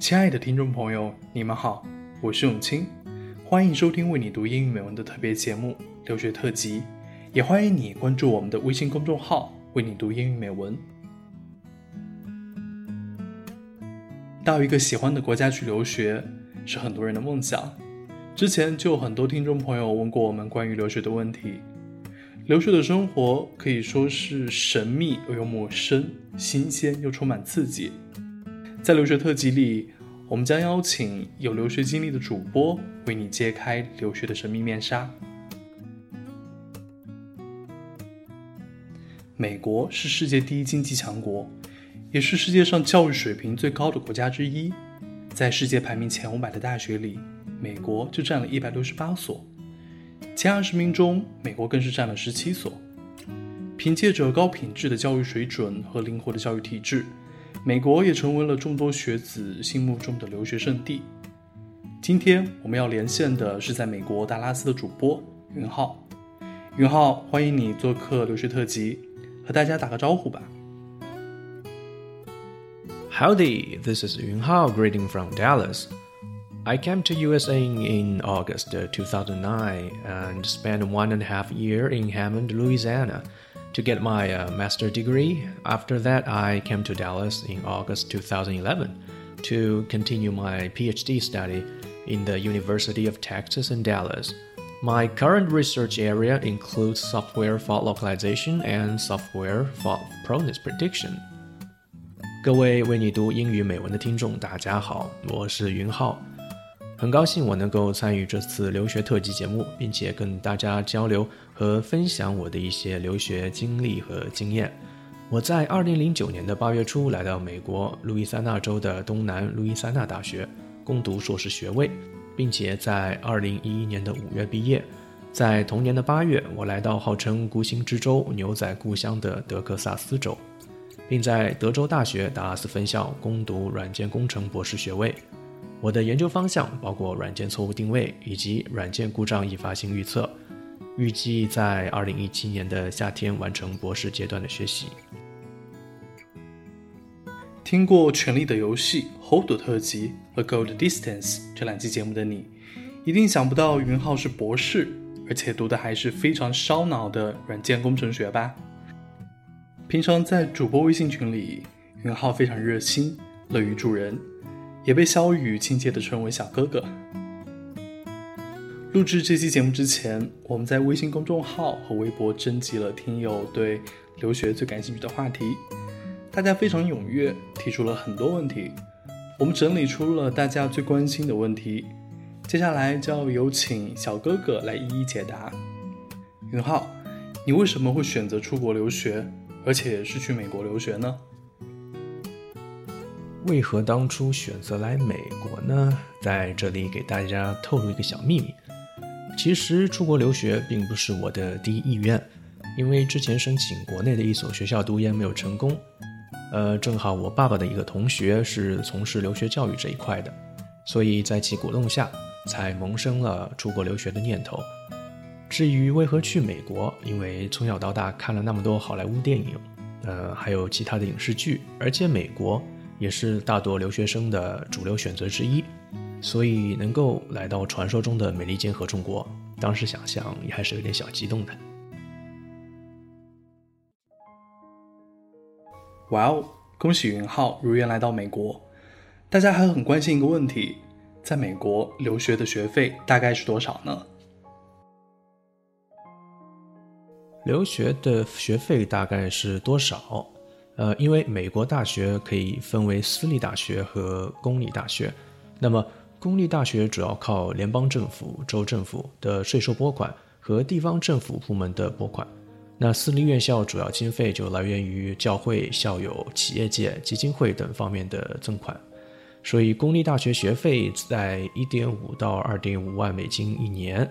亲爱的听众朋友，你们好，我是永清，欢迎收听为你读英语美文的特别节目《留学特辑》，也欢迎你关注我们的微信公众号“为你读英语美文”。到一个喜欢的国家去留学，是很多人的梦想。之前就有很多听众朋友问过我们关于留学的问题。留学的生活可以说是神秘而又陌生，新鲜又充满刺激。在留学特辑里，我们将邀请有留学经历的主播为你揭开留学的神秘面纱。美国是世界第一经济强国，也是世界上教育水平最高的国家之一。在世界排名前五百的大学里，美国就占了一百六十八所，前二十名中，美国更是占了十七所。凭借着高品质的教育水准和灵活的教育体制。美国也成为了众多学子心目中的留学圣地。今天我们要连线的是在美国达拉斯的主播云浩。云浩，欢迎你做客留学特辑，和大家打个招呼吧。Howdy, this is Yun Hao greeting from Dallas. I came to USA in August 2009 and spent one and a half year in Hammond, Louisiana to get my uh, master degree. After that, I came to Dallas in August 2011 to continue my PhD study in the University of Texas in Dallas. My current research area includes software fault localization and software fault proneness prediction. 各位为你读英语美文的听众，大家好，我是云浩。很高兴我能够参与这次留学特辑节目，并且跟大家交流 和分享我的一些留学经历和经验。我在二零零九年的八月初来到美国路易斯安那州的东南路易斯安那大学攻读硕士学位，并且在二零一一年的五月毕业。在同年的八月，我来到号称孤星之州、牛仔故乡的德克萨斯州，并在德州大学达拉斯分校攻读软件工程博士学位。我的研究方向包括软件错误定位以及软件故障易发性预测，预计在二零一七年的夏天完成博士阶段的学习。听过《权力的游戏》Hold 特辑和《Go the Distance》这两期节目的你，一定想不到云浩是博士，而且读的还是非常烧脑的软件工程学吧？平常在主播微信群里，云浩非常热心，乐于助人。也被小雨亲切地称为小哥哥。录制这期节目之前，我们在微信公众号和微博征集了听友对留学最感兴趣的话题，大家非常踊跃，提出了很多问题，我们整理出了大家最关心的问题，接下来就要有请小哥哥来一一解答。云浩，你为什么会选择出国留学，而且是去美国留学呢？为何当初选择来美国呢？在这里给大家透露一个小秘密，其实出国留学并不是我的第一意愿，因为之前申请国内的一所学校读研没有成功。呃，正好我爸爸的一个同学是从事留学教育这一块的，所以在其鼓动下，才萌生了出国留学的念头。至于为何去美国，因为从小到大看了那么多好莱坞电影，呃，还有其他的影视剧，而且美国。也是大多留学生的主流选择之一，所以能够来到传说中的美利坚合众国，当时想想也还是有点小激动的。哇哦，恭喜云浩如愿来到美国！大家还很关心一个问题，在美国留学的学费大概是多少呢？留学的学费大概是多少？呃，因为美国大学可以分为私立大学和公立大学，那么公立大学主要靠联邦政府、州政府的税收拨款和地方政府部门的拨款，那私立院校主要经费就来源于教会、校友、企业界、基金会等方面的赠款，所以公立大学学费在一点五到二点五万美金一年，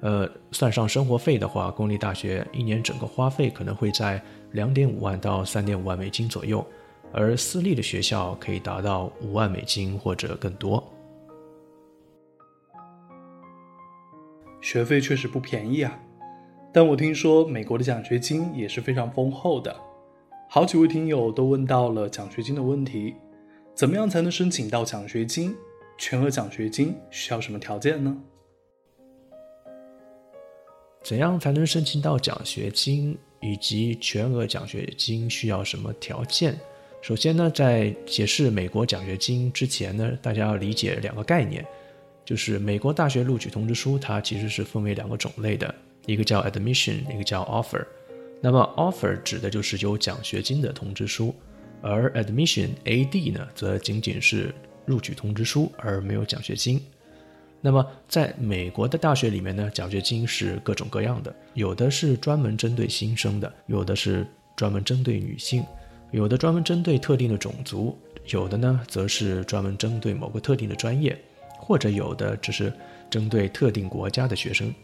呃，算上生活费的话，公立大学一年整个花费可能会在。两点五万到三点五万美金左右，而私立的学校可以达到五万美金或者更多。学费确实不便宜啊，但我听说美国的奖学金也是非常丰厚的。好几位听友都问到了奖学金的问题，怎么样才能申请到奖学金？全额奖学金需要什么条件呢？怎样才能申请到奖学金？以及全额奖学金需要什么条件？首先呢，在解释美国奖学金之前呢，大家要理解两个概念，就是美国大学录取通知书，它其实是分为两个种类的，一个叫 admission，一个叫 offer。那么 offer 指的就是有奖学金的通知书，而 admission ad 呢，则仅仅是录取通知书，而没有奖学金。那么，在美国的大学里面呢，奖学金是各种各样的，有的是专门针对新生的，有的是专门针对女性，有的专门针对特定的种族，有的呢则是专门针对某个特定的专业，或者有的只是针对特定国家的学生。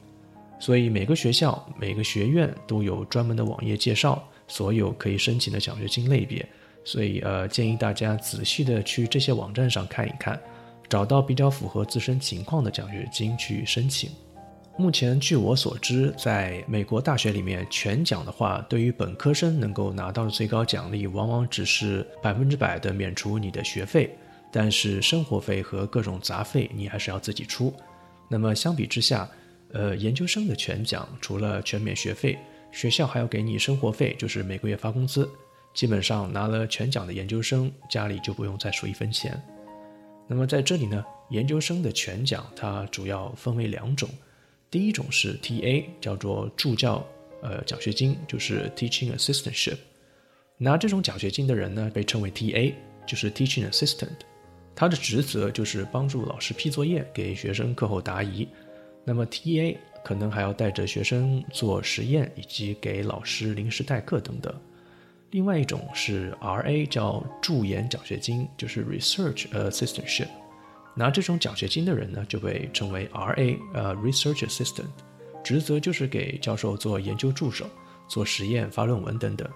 所以每个学校、每个学院都有专门的网页介绍所有可以申请的奖学金类别。所以，呃，建议大家仔细的去这些网站上看一看。找到比较符合自身情况的奖学金去申请。目前据我所知，在美国大学里面，全奖的话，对于本科生能够拿到的最高奖励，往往只是百分之百的免除你的学费，但是生活费和各种杂费你还是要自己出。那么相比之下，呃，研究生的全奖除了全免学费，学校还要给你生活费，就是每个月发工资。基本上拿了全奖的研究生，家里就不用再出一分钱。那么在这里呢，研究生的全奖它主要分为两种，第一种是 TA，叫做助教呃奖学金，就是 Teaching Assistantship。拿这种奖学金的人呢，被称为 TA，就是 Teaching Assistant。他的职责就是帮助老师批作业，给学生课后答疑。那么 TA 可能还要带着学生做实验，以及给老师临时代课等等。另外一种是 R.A. 叫助研奖学金，就是 Research Assistantship。拿这种奖学金的人呢，就被称为 R.A. 呃 Research Assistant，职责就是给教授做研究助手、做实验、发论文等等。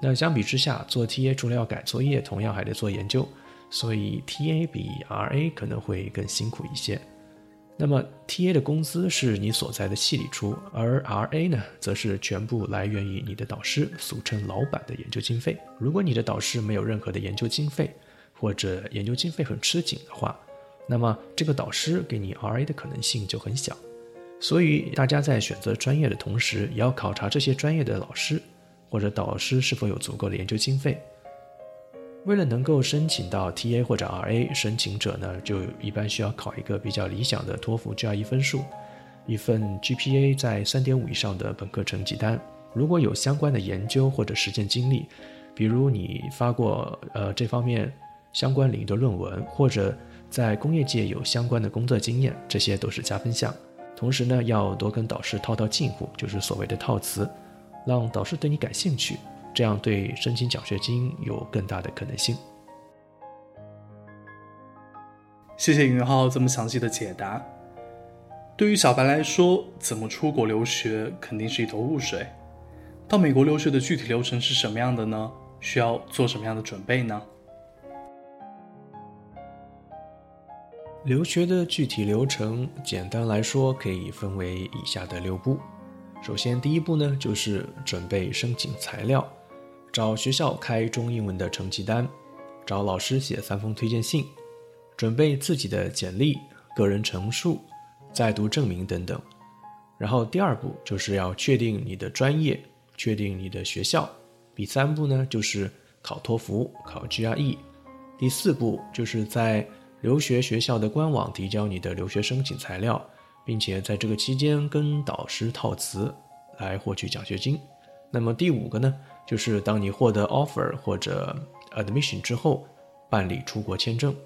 那相比之下，做 T.A. 除了要改作业，同样还得做研究，所以 T.A. 比 R.A. 可能会更辛苦一些。那么 T A 的工资是你所在的系里出，而 R A 呢，则是全部来源于你的导师，俗称老板的研究经费。如果你的导师没有任何的研究经费，或者研究经费很吃紧的话，那么这个导师给你 R A 的可能性就很小。所以大家在选择专业的同时，也要考察这些专业的老师或者导师是否有足够的研究经费。为了能够申请到 TA 或者 RA，申请者呢就一般需要考一个比较理想的托福 GRE 分数，一份 GPA 在三点五以上的本科成绩单。如果有相关的研究或者实践经历，比如你发过呃这方面相关领域的论文，或者在工业界有相关的工作经验，这些都是加分项。同时呢，要多跟导师套套近乎，就是所谓的套词，让导师对你感兴趣。这样对申请奖学金有更大的可能性。谢谢云浩这么详细的解答。对于小白来说，怎么出国留学肯定是一头雾水。到美国留学的具体流程是什么样的呢？需要做什么样的准备呢？留学的具体流程，简单来说可以分为以下的六步。首先，第一步呢，就是准备申请材料。找学校开中英文的成绩单，找老师写三封推荐信，准备自己的简历、个人陈述、在读证明等等。然后第二步就是要确定你的专业，确定你的学校。第三步呢就是考托福、考 GRE。第四步就是在留学学校的官网提交你的留学申请材料，并且在这个期间跟导师套词，来获取奖学金。那么第五个呢？就是当你获得 offer 或者 admission 之后，办理出国签证。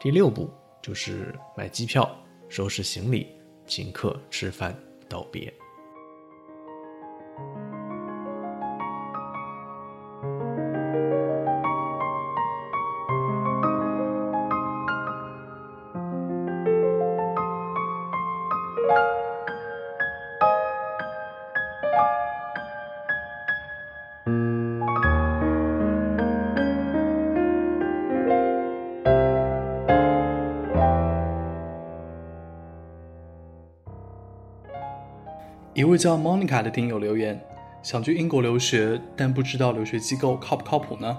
第六步就是买机票、收拾行李、请客吃饭、道别。一位叫 Monica 的听友留言，想去英国留学，但不知道留学机构靠不靠谱呢？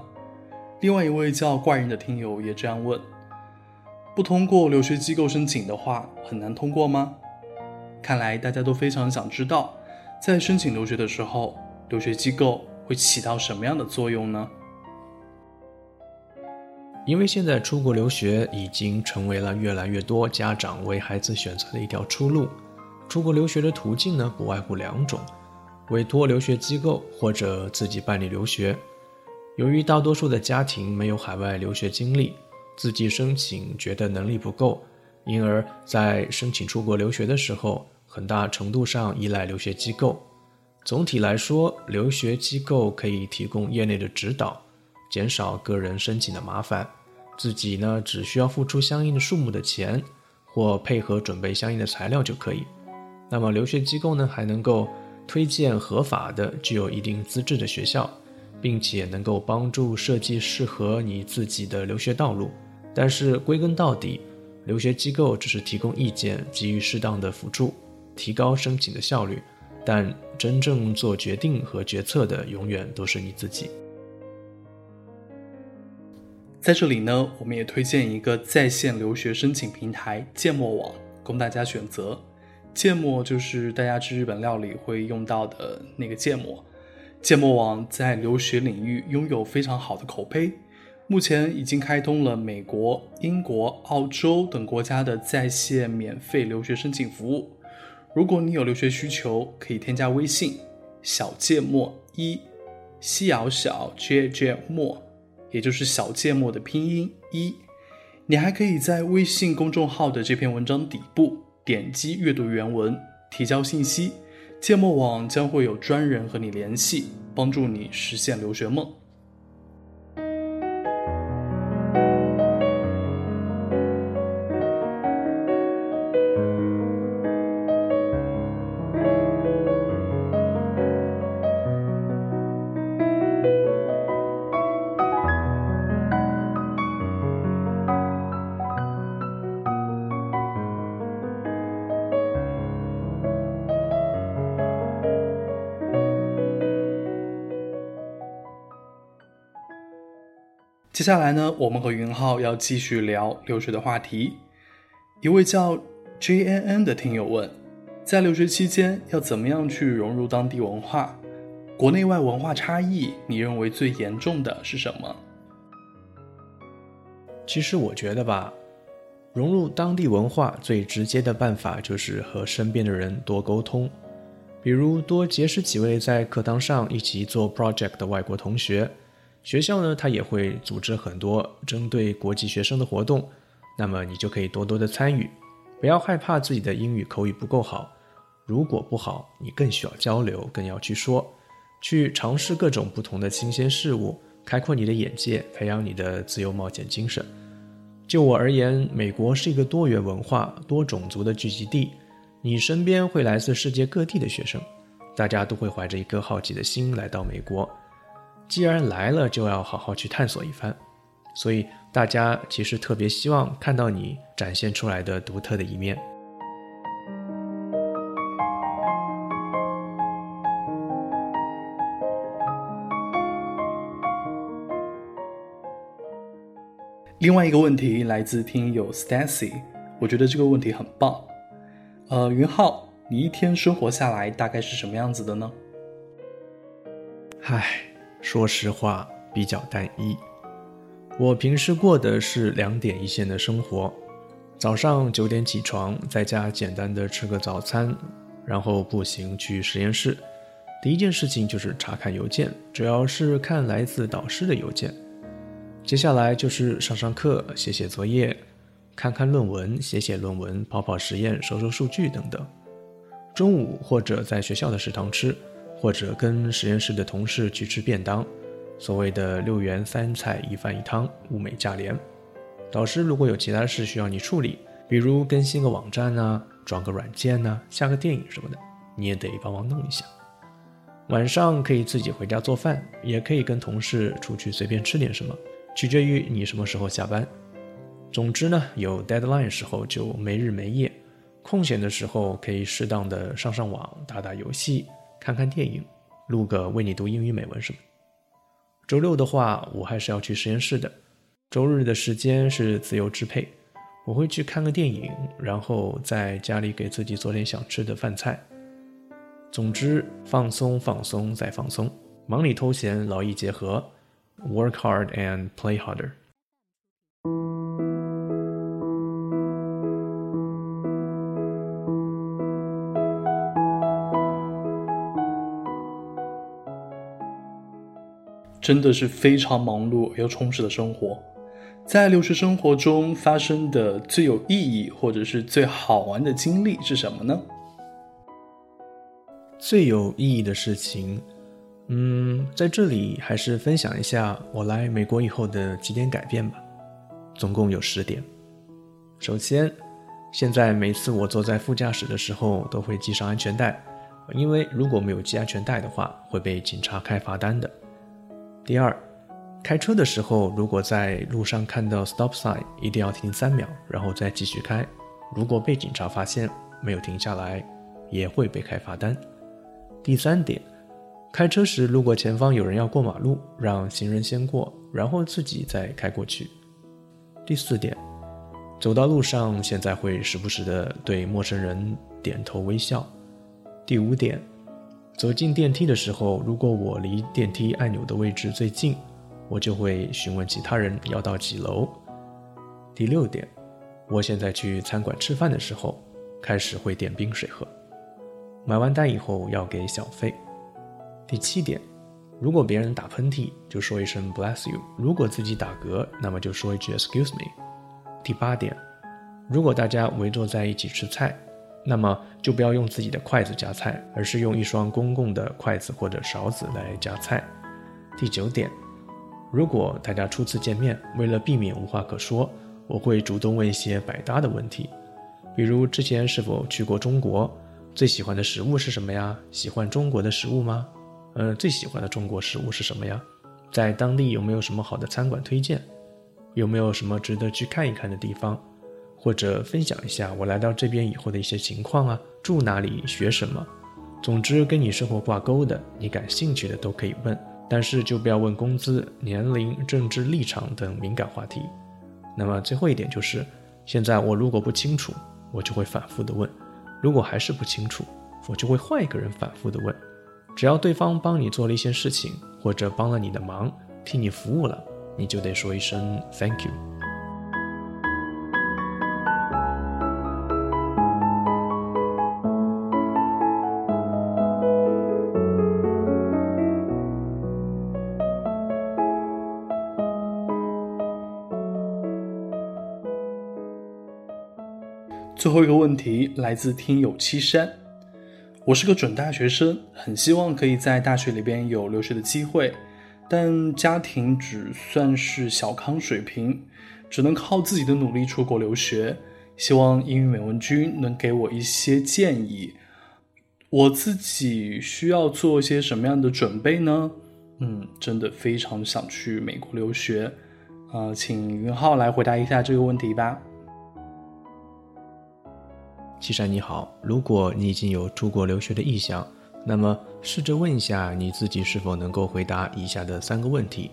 另外一位叫怪人的听友也这样问：不通过留学机构申请的话，很难通过吗？看来大家都非常想知道，在申请留学的时候，留学机构会起到什么样的作用呢？因为现在出国留学已经成为了越来越多家长为孩子选择的一条出路。出国留学的途径呢，不外乎两种：委托留学机构或者自己办理留学。由于大多数的家庭没有海外留学经历，自己申请觉得能力不够，因而，在申请出国留学的时候，很大程度上依赖留学机构。总体来说，留学机构可以提供业内的指导，减少个人申请的麻烦。自己呢，只需要付出相应的数目的钱，或配合准备相应的材料就可以。那么留学机构呢，还能够推荐合法的、具有一定资质的学校，并且能够帮助设计适合你自己的留学道路。但是归根到底，留学机构只是提供意见，给予适当的辅助，提高申请的效率，但真正做决定和决策的，永远都是你自己。在这里呢，我们也推荐一个在线留学申请平台芥末网，供大家选择。芥末就是大家吃日本料理会用到的那个芥末。芥末网在留学领域拥有非常好的口碑，目前已经开通了美国、英国、澳洲等国家的在线免费留学申请服务。如果你有留学需求，可以添加微信小芥末一，西瑶小 J J 末。也就是小芥末的拼音一，你还可以在微信公众号的这篇文章底部点击阅读原文，提交信息，芥末网将会有专人和你联系，帮助你实现留学梦。接下来呢，我们和云浩要继续聊留学的话题。一位叫 J N N 的听友问，在留学期间要怎么样去融入当地文化？国内外文化差异，你认为最严重的是什么？其实我觉得吧，融入当地文化最直接的办法就是和身边的人多沟通，比如多结识几位在课堂上一起做 project 的外国同学。学校呢，它也会组织很多针对国际学生的活动，那么你就可以多多的参与，不要害怕自己的英语口语不够好。如果不好，你更需要交流，更要去说，去尝试各种不同的新鲜事物，开阔你的眼界，培养你的自由冒险精神。就我而言，美国是一个多元文化、多种族的聚集地，你身边会来自世界各地的学生，大家都会怀着一颗好奇的心来到美国。既然来了，就要好好去探索一番，所以大家其实特别希望看到你展现出来的独特的一面。另外一个问题来自听友 Stacy，我觉得这个问题很棒。呃，云浩，你一天生活下来大概是什么样子的呢？唉。说实话，比较单一。我平时过的是两点一线的生活：早上九点起床，在家简单的吃个早餐，然后步行去实验室。第一件事情就是查看邮件，主要是看来自导师的邮件。接下来就是上上课、写写作业、看看论文、写写论文、跑跑实验、收收数据等等。中午或者在学校的食堂吃。或者跟实验室的同事去吃便当，所谓的六元三菜一饭一汤，物美价廉。导师如果有其他事需要你处理，比如更新个网站啊，装个软件啊，下个电影什么的，你也得帮忙弄一下。晚上可以自己回家做饭，也可以跟同事出去随便吃点什么，取决于你什么时候下班。总之呢，有 deadline 时候就没日没夜，空闲的时候可以适当的上上网，打打游戏。看看电影，录个为你读英语美文什么。周六的话，我还是要去实验室的。周日的时间是自由支配，我会去看个电影，然后在家里给自己做点想吃的饭菜。总之，放松，放松，再放松，忙里偷闲，劳逸结合，work hard and play harder。真的是非常忙碌又充实的生活。在留学生活中发生的最有意义或者是最好玩的经历是什么呢？最有意义的事情，嗯，在这里还是分享一下我来美国以后的几点改变吧，总共有十点。首先，现在每次我坐在副驾驶的时候都会系上安全带，因为如果没有系安全带的话，会被警察开罚单的。第二，开车的时候，如果在路上看到 stop sign，一定要停三秒，然后再继续开。如果被警察发现没有停下来，也会被开罚单。第三点，开车时如果前方有人要过马路，让行人先过，然后自己再开过去。第四点，走到路上现在会时不时的对陌生人点头微笑。第五点。走进电梯的时候，如果我离电梯按钮的位置最近，我就会询问其他人要到几楼。第六点，我现在去餐馆吃饭的时候，开始会点冰水喝。买完单以后要给小费。第七点，如果别人打喷嚏，就说一声 Bless you；如果自己打嗝，那么就说一句 Excuse me。第八点，如果大家围坐在一起吃菜。那么就不要用自己的筷子夹菜，而是用一双公共的筷子或者勺子来夹菜。第九点，如果大家初次见面，为了避免无话可说，我会主动问一些百搭的问题，比如之前是否去过中国，最喜欢的食物是什么呀？喜欢中国的食物吗？呃，最喜欢的中国食物是什么呀？在当地有没有什么好的餐馆推荐？有没有什么值得去看一看的地方？或者分享一下我来到这边以后的一些情况啊，住哪里，学什么，总之跟你生活挂钩的，你感兴趣的都可以问，但是就不要问工资、年龄、政治立场等敏感话题。那么最后一点就是，现在我如果不清楚，我就会反复的问；如果还是不清楚，我就会换一个人反复的问。只要对方帮你做了一些事情，或者帮了你的忙，替你服务了，你就得说一声 Thank you。最后一个问题来自听友七山，我是个准大学生，很希望可以在大学里边有留学的机会，但家庭只算是小康水平，只能靠自己的努力出国留学。希望英语美文君能给我一些建议。我自己需要做些什么样的准备呢？嗯，真的非常想去美国留学，呃，请云浩来回答一下这个问题吧。七山你好，如果你已经有出国留学的意向，那么试着问一下你自己是否能够回答以下的三个问题。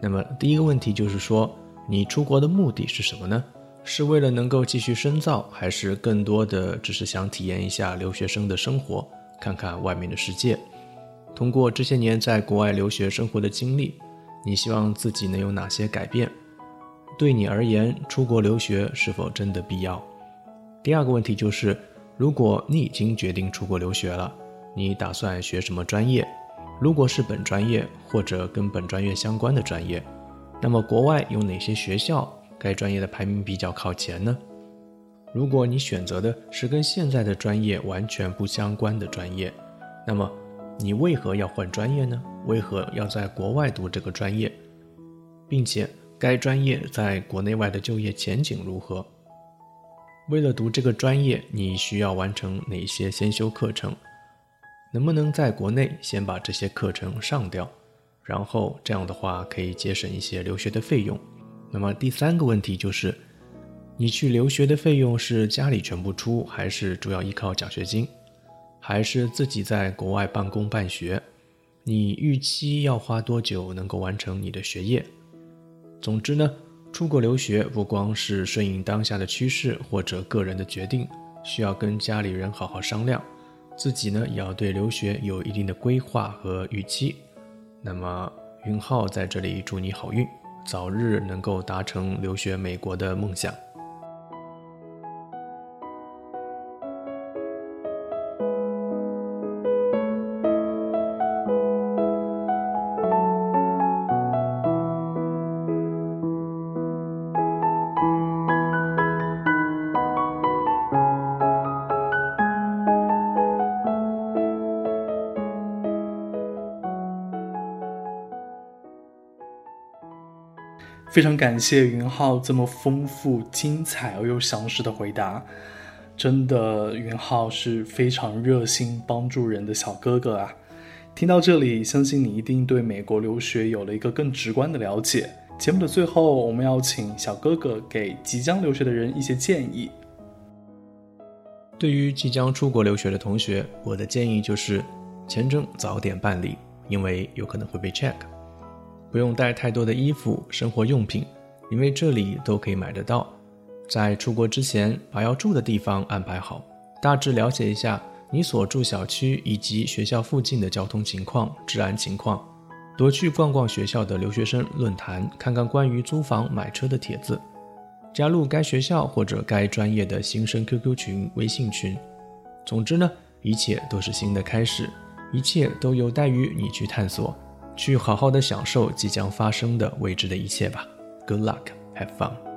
那么第一个问题就是说，你出国的目的是什么呢？是为了能够继续深造，还是更多的只是想体验一下留学生的生活，看看外面的世界？通过这些年在国外留学生活的经历，你希望自己能有哪些改变？对你而言，出国留学是否真的必要？第二个问题就是，如果你已经决定出国留学了，你打算学什么专业？如果是本专业或者跟本专业相关的专业，那么国外有哪些学校该专业的排名比较靠前呢？如果你选择的是跟现在的专业完全不相关的专业，那么你为何要换专业呢？为何要在国外读这个专业？并且该专业在国内外的就业前景如何？为了读这个专业，你需要完成哪些先修课程？能不能在国内先把这些课程上掉？然后这样的话可以节省一些留学的费用。那么第三个问题就是，你去留学的费用是家里全部出，还是主要依靠奖学金，还是自己在国外办公办学？你预期要花多久能够完成你的学业。总之呢，出国留学不光是顺应当下的趋势或者个人的决定，需要跟家里人好好商量，自己呢也要对留学有一定的规划和预期。那么云浩在这里祝你好运，早日能够达成留学美国的梦想。非常感谢云浩这么丰富、精彩而又详实的回答，真的，云浩是非常热心帮助人的小哥哥啊！听到这里，相信你一定对美国留学有了一个更直观的了解。节目的最后，我们要请小哥哥给即将留学的人一些建议。对于即将出国留学的同学，我的建议就是，签证早点办理，因为有可能会被 check。不用带太多的衣服、生活用品，因为这里都可以买得到。在出国之前，把要住的地方安排好，大致了解一下你所住小区以及学校附近的交通情况、治安情况。多去逛逛学校的留学生论坛，看看关于租房、买车的帖子，加入该学校或者该专业的新生 QQ 群、微信群。总之呢，一切都是新的开始，一切都有待于你去探索。去好好的享受即将发生的未知的一切吧。Good luck, have fun.